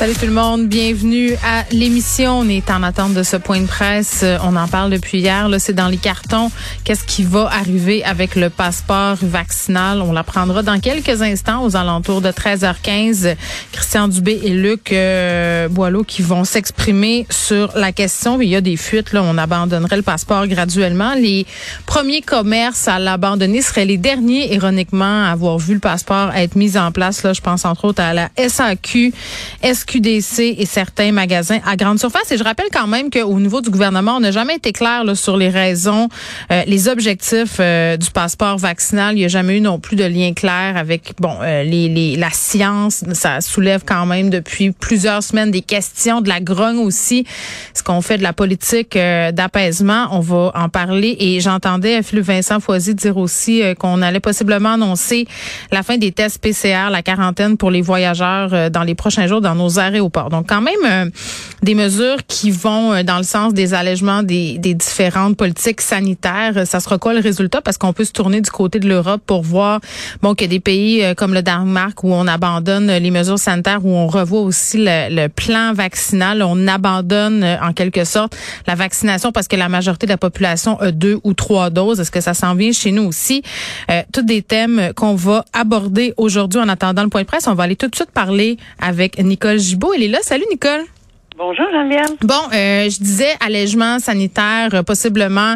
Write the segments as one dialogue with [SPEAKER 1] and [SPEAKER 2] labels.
[SPEAKER 1] Salut tout le monde, bienvenue à l'émission. On est en attente de ce point de presse. Euh, on en parle depuis hier. Là, c'est dans les cartons. Qu'est-ce qui va arriver avec le passeport vaccinal? On l'apprendra dans quelques instants, aux alentours de 13h15. Christian Dubé et Luc euh, Boileau qui vont s'exprimer sur la question. Il y a des fuites. Là, on abandonnerait le passeport graduellement. Les premiers commerces à l'abandonner seraient les derniers, ironiquement, à avoir vu le passeport être mis en place. Là, je pense entre autres à la SAQ. QDC et certains magasins à grande surface. Et je rappelle quand même qu'au niveau du gouvernement, on n'a jamais été clair là, sur les raisons, euh, les objectifs euh, du passeport vaccinal. Il n'y a jamais eu non plus de lien clair avec bon euh, les, les, la science. Ça soulève quand même depuis plusieurs semaines des questions, de la grogne aussi. Ce qu'on fait de la politique d'apaisement, on va en parler. Et j'entendais Philippe Vincent Foisy dire aussi qu'on allait possiblement annoncer la fin des tests PCR, la quarantaine pour les voyageurs dans les prochains jours dans nos Donc quand même euh, des mesures qui vont euh, dans le sens des allègements des, des différentes politiques sanitaires. Ça sera quoi le résultat? Parce qu'on peut se tourner du côté de l'Europe pour voir bon qu'il y a des pays euh, comme le Danemark où on abandonne les mesures sanitaires, où on revoit aussi le, plan vaccinal. On abandonne en quelque sorte la vaccination parce que la majorité de la population a deux ou trois doses. Est-ce que ça s'en vient chez nous aussi? Euh, tous des thèmes qu'on va aborder aujourd'hui en attendant le point de presse. On va aller tout de suite parler avec Nicole Gibault. Elle est là. Salut, Nicole.
[SPEAKER 2] Bonjour Geneviève.
[SPEAKER 1] Bon, euh, je disais allègement sanitaire euh, possiblement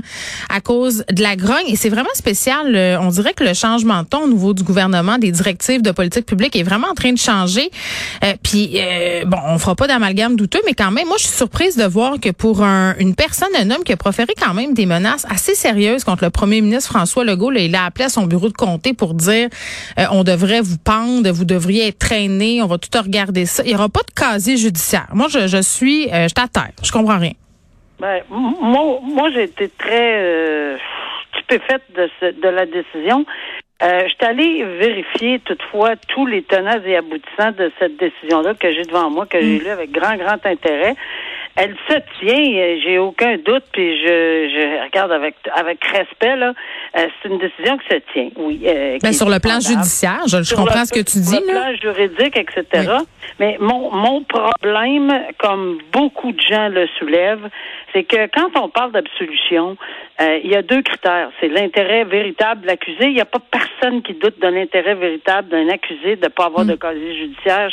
[SPEAKER 1] à cause de la grogne et c'est vraiment spécial. Euh, on dirait que le changement de ton au niveau du gouvernement, des directives de politique publique est vraiment en train de changer. puis bon, on fera pas d'amalgame douteux, mais quand même, moi je suis surprise de voir que pour une personne, un homme qui a proféré quand même des menaces assez sérieuses contre le premier ministre François Legault, là, il a appelé à son bureau de comté pour dire on devrait vous pendre, vous devriez être traîné, on va tout regarder ça. Il y aura pas de casier judiciaire. Moi, je, je suis, euh, je t'attends. Je comprends rien.
[SPEAKER 2] Ben, moi, moi j'ai été très euh, stupéfaite de, de la décision. Euh, je suis allée vérifier toutefois tous les tenants et aboutissants de cette décision-là que j'ai devant moi, que j'ai mm. lu avec grand, grand intérêt. Elle se tient, euh, j'ai aucun doute, puis je, je regarde avec avec respect là. Euh, c'est une décision qui se tient, oui.
[SPEAKER 1] Euh, ben, sur le plan judiciaire, je, comprends ce que tu dis. Sur
[SPEAKER 2] le plan juridique, etc. Mais mon mon problème, comme beaucoup de gens le soulèvent, c'est que quand on parle d'absolution, euh, il y a deux critères. C'est l'intérêt véritable de l'accusé. Il n'y a pas personne qui doute de l'intérêt véritable d'un accusé de ne pas avoir de mm. casier judiciaire.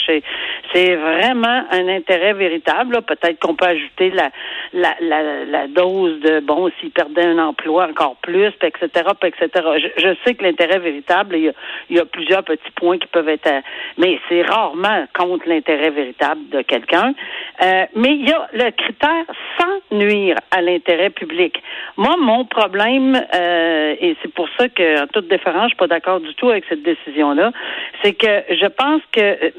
[SPEAKER 2] C'est vraiment un intérêt véritable. Peut-être qu'on peut ajouter la, la, la, la, dose de, bon, s'il perdait un emploi encore plus, etc., etc. Je, je sais que l'intérêt véritable, il y, a, il y a plusieurs petits points qui peuvent être... mais c'est rarement contre l'intérêt véritable de quelqu'un. Euh, mais il y a le critère sans nuire à l'intérêt public. Moi, mon problème, euh, et c'est pour ça que, en toute déférence, je suis pas d'accord du tout avec cette décision-là, c'est que je pense que euh,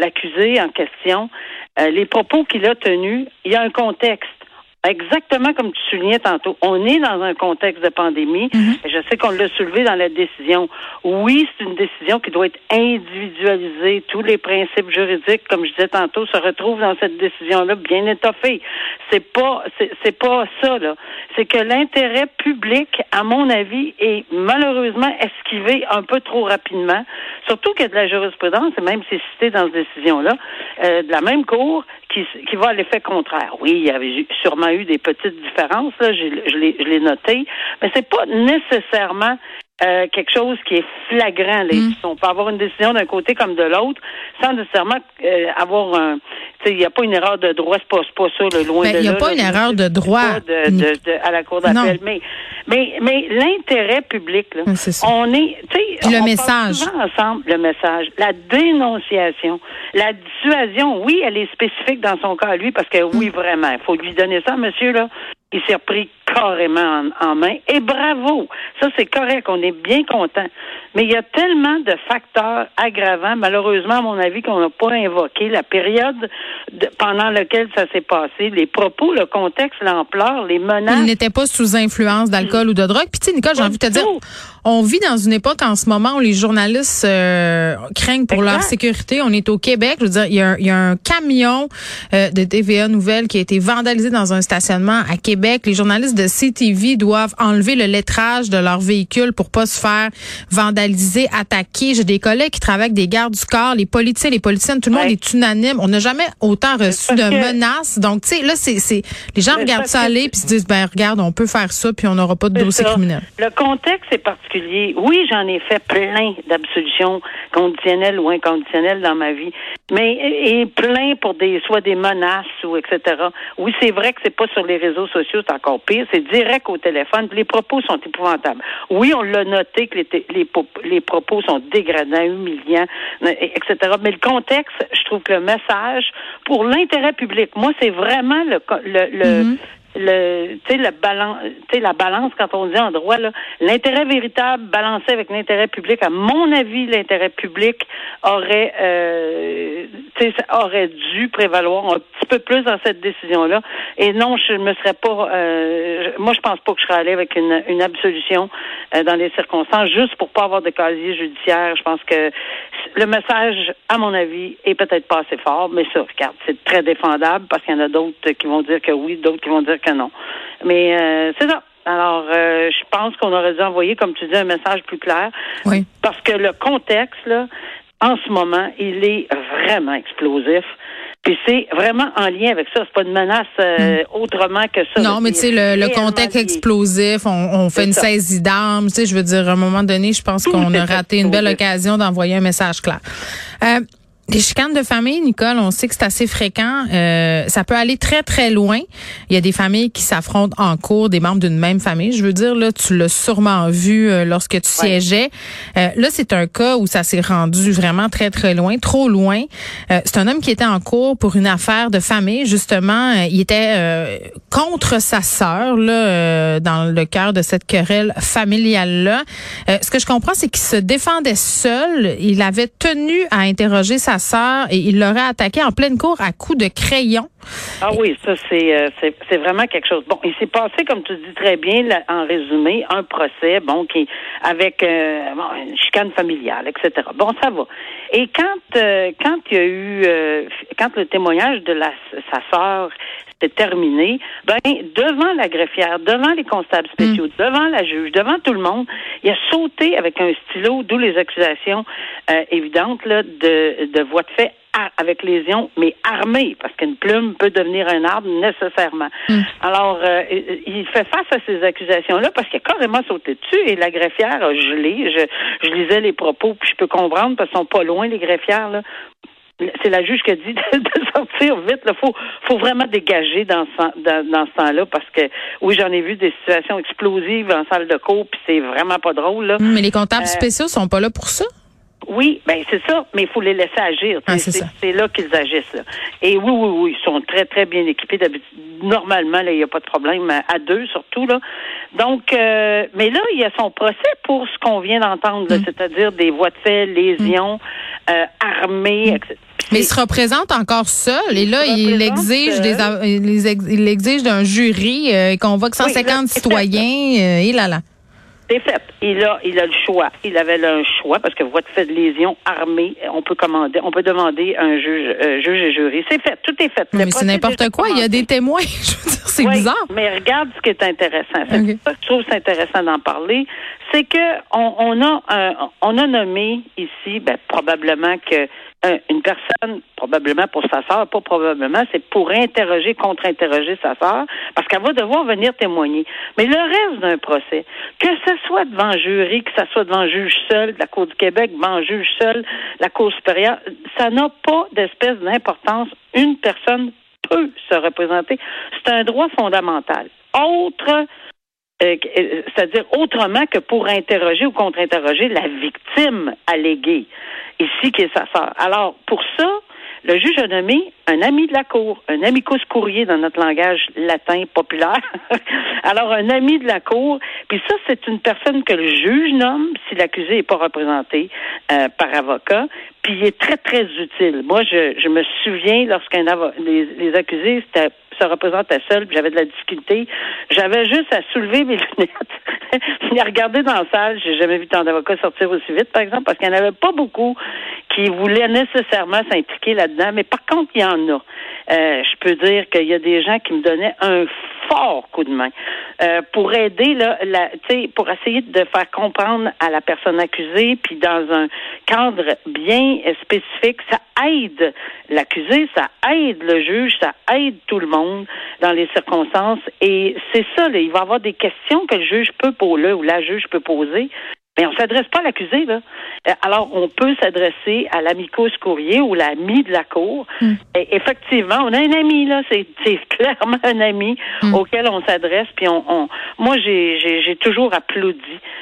[SPEAKER 2] l'accusé en question, euh, les propos qu'il a tenus, il y a un contexte. Exactement comme tu soulignais tantôt, on est dans un contexte de pandémie. Mhm. Je sais qu'on l'a soulevé dans la décision. Oui, c'est une décision qui doit être individualisée. Tous les principes juridiques, comme je disais tantôt, se retrouvent dans cette décision-là bien étoffée. C'est pas, c'est pas ça là. C'est que l'intérêt public, à mon avis, est malheureusement esquivé un peu trop rapidement. Surtout qu'il y a de la jurisprudence, et même c'est cité dans cette décision-là, euh, de la même cour qui, qui va à l'effet contraire. Oui, il y avait sûrement eu des petites différences, là, je, je l'ai noté, mais c'est pas nécessairement euh, quelque chose qui est flagrant. Là. Mm. On peut avoir une décision d'un côté comme de l'autre sans nécessairement euh, avoir un. Il n'y a pas une erreur de droit, c'est pas, pas ça, le loin
[SPEAKER 1] ben,
[SPEAKER 2] de
[SPEAKER 1] Il n'y a pas une erreur de droit.
[SPEAKER 2] De, de, de, à la Cour d'appel. Mais, mais, mais l'intérêt public, là, on est.
[SPEAKER 1] le message.
[SPEAKER 2] ensemble, le message. La dénonciation. La dissuasion, oui, elle est spécifique dans son cas à lui, parce que oui, mm. vraiment, il faut lui donner ça, monsieur, là. Il s'est repris carrément en, main. Et bravo, ça c'est correct, on est bien content. Mais il y a tellement de facteurs aggravants, malheureusement, à mon avis, qu'on n'a pas invoqué. La période pendant laquelle ça s'est passé, les propos, le contexte, l'ampleur, les menaces.
[SPEAKER 1] Il n'était pas sous influence d'alcool ou de drogue. Puis tu sais, Nicole, j'ai envie de te dire, on vit dans une époque en ce moment où les journalistes euh, craignent pour leur sécurité. On est au Québec. Je veux dire, il y a, il y a un camion euh, de TVA Nouvelle qui a été vandalisé dans un stationnement à Québec. Les journalistes de CTV doivent enlever le lettrage de leur véhicule pour pas se faire vandaliser, attaquer. J'ai des collègues qui travaillent avec des gardes du corps, les policiers, les politiciennes, tout le monde est unanime. On n'a jamais autant reçu de menaces. Donc, tu sais, là, c'est, c'est, les gens regardent ça aller puis se disent, ben regarde, on peut faire ça puis on n'aura pas de dossier criminel.
[SPEAKER 2] Le contexte est particulier oui, j'en ai fait plein d'absolutions conditionnelles ou inconditionnelles dans ma vie, mais et plein pour des soit des menaces ou etc. Oui, c'est vrai que c'est pas sur les réseaux sociaux, c'est encore pire, c'est direct au téléphone. Les propos sont épouvantables. Oui, on l'a noté que les, les, les propos sont dégradants, humiliants, etc. Mais le contexte, je trouve que le message pour l'intérêt public, moi, c'est vraiment le, le, le, mm-hmm le, la balance, la balance quand on dit en droit là, l'intérêt véritable balancé avec l'intérêt public. À mon avis, l'intérêt public aurait, euh, aurait dû prévaloir un petit peu plus dans cette décision-là. Et non, je me serais pas, euh, moi, je pense pas que je serais allé avec une, une absolution euh, dans les circonstances juste pour pas avoir de casier judiciaire. Je pense que le message, à mon avis, est peut-être pas assez fort, mais ça, regarde, c'est très défendable parce qu'il y en a d'autres qui vont dire que oui, d'autres qui vont dire que non. Mais euh, c'est ça. Alors, euh, je pense qu'on aurait dû envoyer, comme tu dis, un message plus clair.
[SPEAKER 1] Oui.
[SPEAKER 2] Parce que le contexte, là, en ce moment, il est vraiment explosif. Puis c'est vraiment en lien avec ça. C'est pas une menace euh, hmm. autrement que ça.
[SPEAKER 1] Non, mais tu sais, le, contexte explosif, on, fait une saisie d'armes. Tu sais, je veux dire, à un moment donné, je pense qu'on a raté une belle occasion d'envoyer un message clair. Euh, des chicanes de famille, Nicole, on sait que c'est assez fréquent. Euh, ça peut aller très, très loin. Il y a des familles qui s'affrontent en cours, des membres d'une même famille. Je veux dire, là, tu l'as sûrement vu euh, lorsque tu siégeais. Euh, là, c'est un cas où ça s'est rendu vraiment très, très loin, trop loin. c'est un homme qui était en cours pour une affaire de famille. Justement, il était contre sa sœur, là, dans le cœur de cette querelle familiale-là. ce que je comprends, c'est qu'il se défendait seul. Il avait tenu à interroger sa et il l'aurait attaqué en pleine cour à coups de crayon.
[SPEAKER 2] Ah oui, ça euh, c'est c'est vraiment quelque chose. Bon, il s'est passé comme tu dis très bien en résumé un procès bon qui avec euh, une chicane familiale, etc. Bon, ça va. Et quand euh, quand il y a eu quand le témoignage de la sa sœur s'est terminé, ben devant la greffière, devant les constables spéciaux, mm. devant la juge, devant tout le monde, il a sauté avec un stylo, d'où les accusations évidentes là, de, de voie de fait avec lésion, mais armée, parce qu'une plume peut devenir un arbre nécessairement. Hmm. Alors, euh, il fait face à ces accusations-là parce qu'il a carrément sauté dessus et la greffière a gelé. Je, je lisais les propos, puis je peux comprendre parce qu'ils sont pas loin, les greffières, là c'est la juge qui a dit de, sortir vite. Il faut, faut vraiment dégager dans ce, dans, dans ce temps-là parce que oui, j'en ai vu des situations explosives en salle de cours, puis c'est vraiment pas drôle. Là.
[SPEAKER 1] Mais les comptables euh, spéciaux sont pas là pour ça?
[SPEAKER 2] Oui, ben c'est ça, mais il faut les laisser agir. Ah, c'est là qu'ils agissent. Là. Et oui, oui, oui, ils sont très, très bien équipés. Normalement, là, il n'y a pas de problème, à deux surtout. là. Donc, euh, mais là, il y a son procès pour ce qu'on vient d'entendre, mm. c'est-à-dire des voies de fait, lésions, mm. euh, armées, etc.
[SPEAKER 1] Mais il se représente encore seul et là il exige des il exige d'un jury euh, convoque 150 citoyens et là là.
[SPEAKER 2] C'est fait. Il a, il a le choix. Il avait un choix parce que votre fait de lésion armée, on peut commander, on peut demander un juge, euh, juge et jury. C'est fait. Tout est fait.
[SPEAKER 1] Mais c'est n'importe quoi. Il y a des témoins. je veux dire, c'est bizarre.
[SPEAKER 2] Mais regarde ce qui est intéressant. C'est ça que je trouve intéressant d'en parler. C'est que on, on a, on a nommé ici, ben, probablement que une personne, probablement pour sa sœur, pas probablement, c'est pour interroger, contre-interroger sa sœur, parce qu'elle va devoir venir témoigner. Mais le reste d'un procès, que ce soit devant jury, que ce soit devant juge seul la Cour du Québec, devant juge seul la Cour supérieure, ça n'a pas d'espèce d'importance. Une personne peut se représenter. C'est un droit fondamental. Autre euh, euh, c'est-à-dire autrement que pour interroger ou contre-interroger la victime alléguée, ici qui est sa sœur. Alors, pour ça, Le juge a nommé un ami de la cour, un amicus courrier dans notre langage latin populaire. Alors, un ami de la cour. Puis ça, c'est une personne que le juge nomme si l'accusé n'est pas représenté euh, par avocat. Puis il est très, très utile. Moi, je, je me souviens lorsqu'un les, les accusés se représentaient seuls, puis j'avais de la difficulté, j'avais juste à soulever mes lunettes, et à regarder dans la salle. J'ai jamais vu tant d'avocats sortir aussi vite, par exemple, parce qu'il n'y en avait pas beaucoup qui voulaient nécessairement s'impliquer là-dedans. Mais par contre, il y en a. Euh, je peux dire qu'il y a des gens qui me donnaient un fort coup de main euh, pour aider là, la, pour essayer de faire comprendre à la personne accusée, puis dans un cadre bien spécifique, ça aide l'accusé, ça aide le juge, ça aide tout le monde dans les circonstances. Et c'est ça, là, il va y avoir des questions que le juge peut poser ou la juge peut poser mais on s'adresse pas à l'accusé, là. Euh, alors, on peut s'adresser à l'amicus courrier ou l'ami de la cour. Hmm. Et effectivement, on a un ami, là. C'est, clairement un ami hmm. auquel on s'adresse. Puis on, on moi, j'ai, toujours applaudi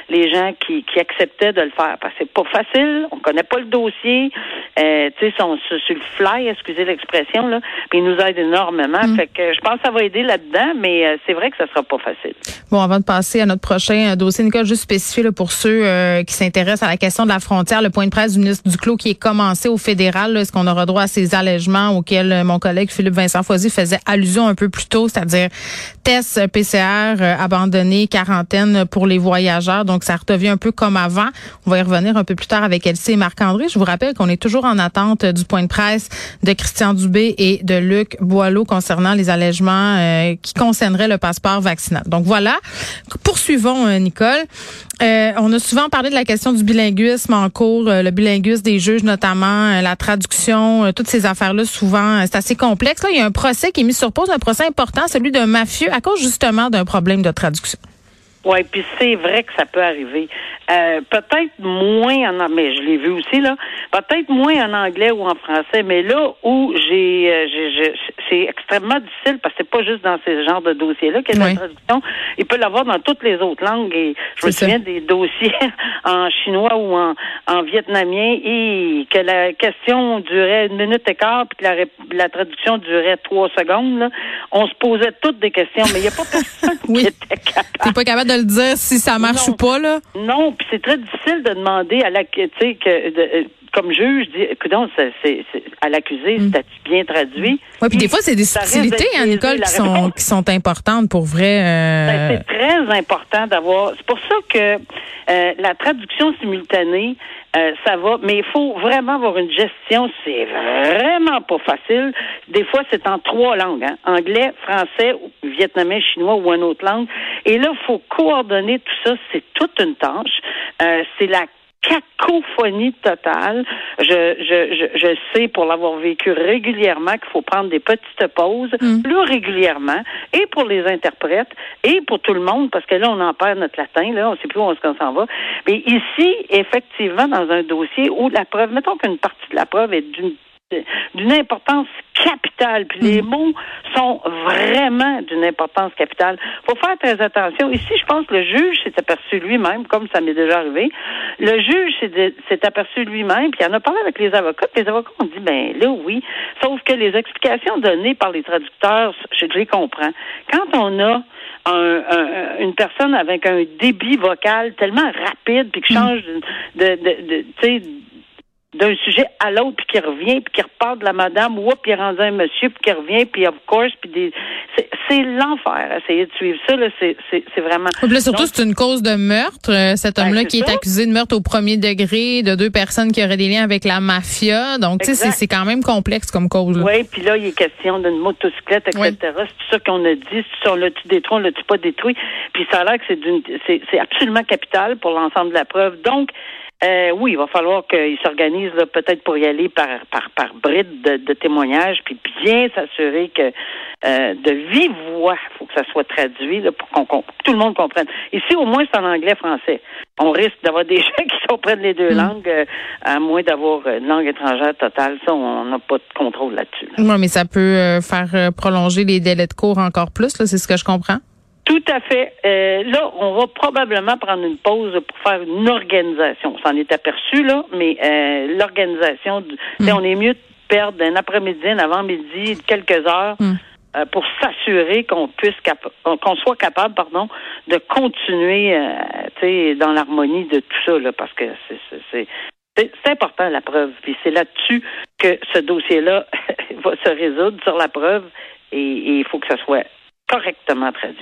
[SPEAKER 2] les gens qui, qui acceptaient de le faire. Parce que c'est pas facile. On connaît pas le dossier. Euh, tu sais, sont sur, le fly, excusez l'expression, là. Puis ils nous aident énormément. Hmm. Fait que je pense que ça va aider là-dedans, mais euh, c'est vrai que ça sera pas facile.
[SPEAKER 1] Bon, avant de passer à notre prochain dossier, Nicole, juste spécifié là, pour ceux euh, qui s'intéresse à la question de la frontière, le point de presse du ministre Duclos qui est commencé au fédéral. Est-ce qu'on aura droit à ces allègements auxels euh, mon collègue Philippe Vincent Foisy faisait allusion un peu plus tôt, c'est-à-dire tests PCR euh, abandonnés, quarantaine pour les voyageurs. Donc, ça redevient un peu comme avant. On va y revenir un peu plus tard avec Elsie et Marc-André. Je vous rappelle qu'on est toujours en attente du point de presse de Christian Dubé et de Luc Boileau concernant les allègements qui concerneraient le passeport vaccinal. Donc, voilà. Poursuivons, Nicole. on a souvent parlé de la question du bilinguisme en cours, euh, le bilinguisme des juges notamment, euh, la traduction, euh, toutes ces affaires-là, souvent, c'est assez complexe. Là, il y a un procès qui est mis sur pause, un procès important, celui d'un mafieux, à cause justement d'un problème de traduction.
[SPEAKER 2] Oui, puis c'est vrai que ça peut arriver. Euh, peut-être moins en mais je l'ai vu aussi là, peut-être moins en anglais ou en français, mais là où j'ai, euh, c'est extrêmement difficile parce que c'est pas juste dans ces genres de dossiers-là qu'il y a la traduction. Il peut l'avoir dans toutes les autres langues. Et je me souviens des dossiers en chinois ou en, en vietnamien et que la question durait une minute et quart puis que la, la traduction durait trois secondes. Là. On se posait toutes des questions, mais il n'y a pas personne qui était capable.
[SPEAKER 1] pas capable de le dire si ça marche ou pas là?
[SPEAKER 2] Non, puis c'est très difficile de demander à la, tu sais, que de, euh, comme juge, écoute, c'est, à l'accusé, mm. cest bien traduit?
[SPEAKER 1] Oui, puis des fois, c'est des subtilités, hein, Nicole, qui sont, qui sont importantes pour vrai. Euh,
[SPEAKER 2] ben, c'est très important d'avoir. C'est pour ça que euh, la traduction simultanée, ça va, mais il faut vraiment avoir une gestion. C'est vraiment pas facile. Des fois, c'est en trois langues hein. anglais, français, vietnamien, chinois ou une autre langue. Et là, il faut coordonner tout ça. C'est toute une tâche. c'est la cacophonie totale. Je, je, je, je sais pour l'avoir vécu régulièrement qu'il faut prendre des petites pauses mm. plus régulièrement et pour les interprètes et pour tout le monde parce que là on en perd notre latin là, on sait plus où on s'en va. Mais ici effectivement dans un dossier où la preuve, mettons qu'une partie de la preuve est d'une d'une importance capitale. Puis les mm. mots sont vraiment d'une importance capitale. faut faire très attention. Ici, je pense que le juge s'est aperçu lui-même, comme ça m'est déjà arrivé. Le juge s'est aperçu lui-même, puis il en a parlé avec les avocats. Les avocats ont dit, ben là, oui. Sauf que les explications données par les traducteurs, je les comprends. Quand on a un, une personne avec un débit vocal tellement rapide puis qui mm. change de, de, de, de d'un sujet à l'autre, puis qui revient, puis qui repart de la madame, ou puis il rendu un monsieur, puis qui revient, puis of course, puis des... C'est l'enfer, essayer de suivre ça, là, c'est vraiment...
[SPEAKER 1] Là, surtout, c'est une cause de meurtre. Euh, cet ben, homme-là qui est accusé de meurtre au premier degré, de deux personnes qui auraient des liens avec la mafia. Donc, tu sais, c'est quand même complexe comme cause.
[SPEAKER 2] Oui, puis là, il est question d'une motocyclette, etc. C'est tout ça qu'on a dit. C'est on l'a-tu détruit, on l'a-tu pas détruit? Puis ça a l'air que c'est c'est absolument capital pour l'ensemble de la preuve. Donc, euh, oui, il va falloir qu'ils s'organisent peut-être pour y aller par par par bride de, témoignages, puis bien s'assurer que euh, de vive voix, faut que ça soit traduit là, pour qu'on tout le monde comprenne. Ici, au moins, c'est en anglais-français. On risque d'avoir des gens qui comprennent les deux mm. langues, euh, à moins d'avoir une langue étrangère totale. Ça, on n'a pas de contrôle là-dessus.
[SPEAKER 1] Oui, mais ça peut faire prolonger les délais de cours encore plus. Là, c'est ce que je comprends.
[SPEAKER 2] Tout à fait. Euh, là, on va probablement prendre une pause pour faire une organisation. On s'en est aperçu, là, mais euh, l'organisation, mm. on est mieux perdre un après-midi, un avant-midi, quelques heures.
[SPEAKER 1] Hmm.
[SPEAKER 2] Euh, pour s'assurer qu'on puisse qu'on soit capable pardon de continuer euh, dans l'harmonie de tout ça là, parce que c'est c'est important la preuve puis c'est là-dessus que ce dossier là va se résoudre sur la preuve et il faut que ça soit correctement traduit.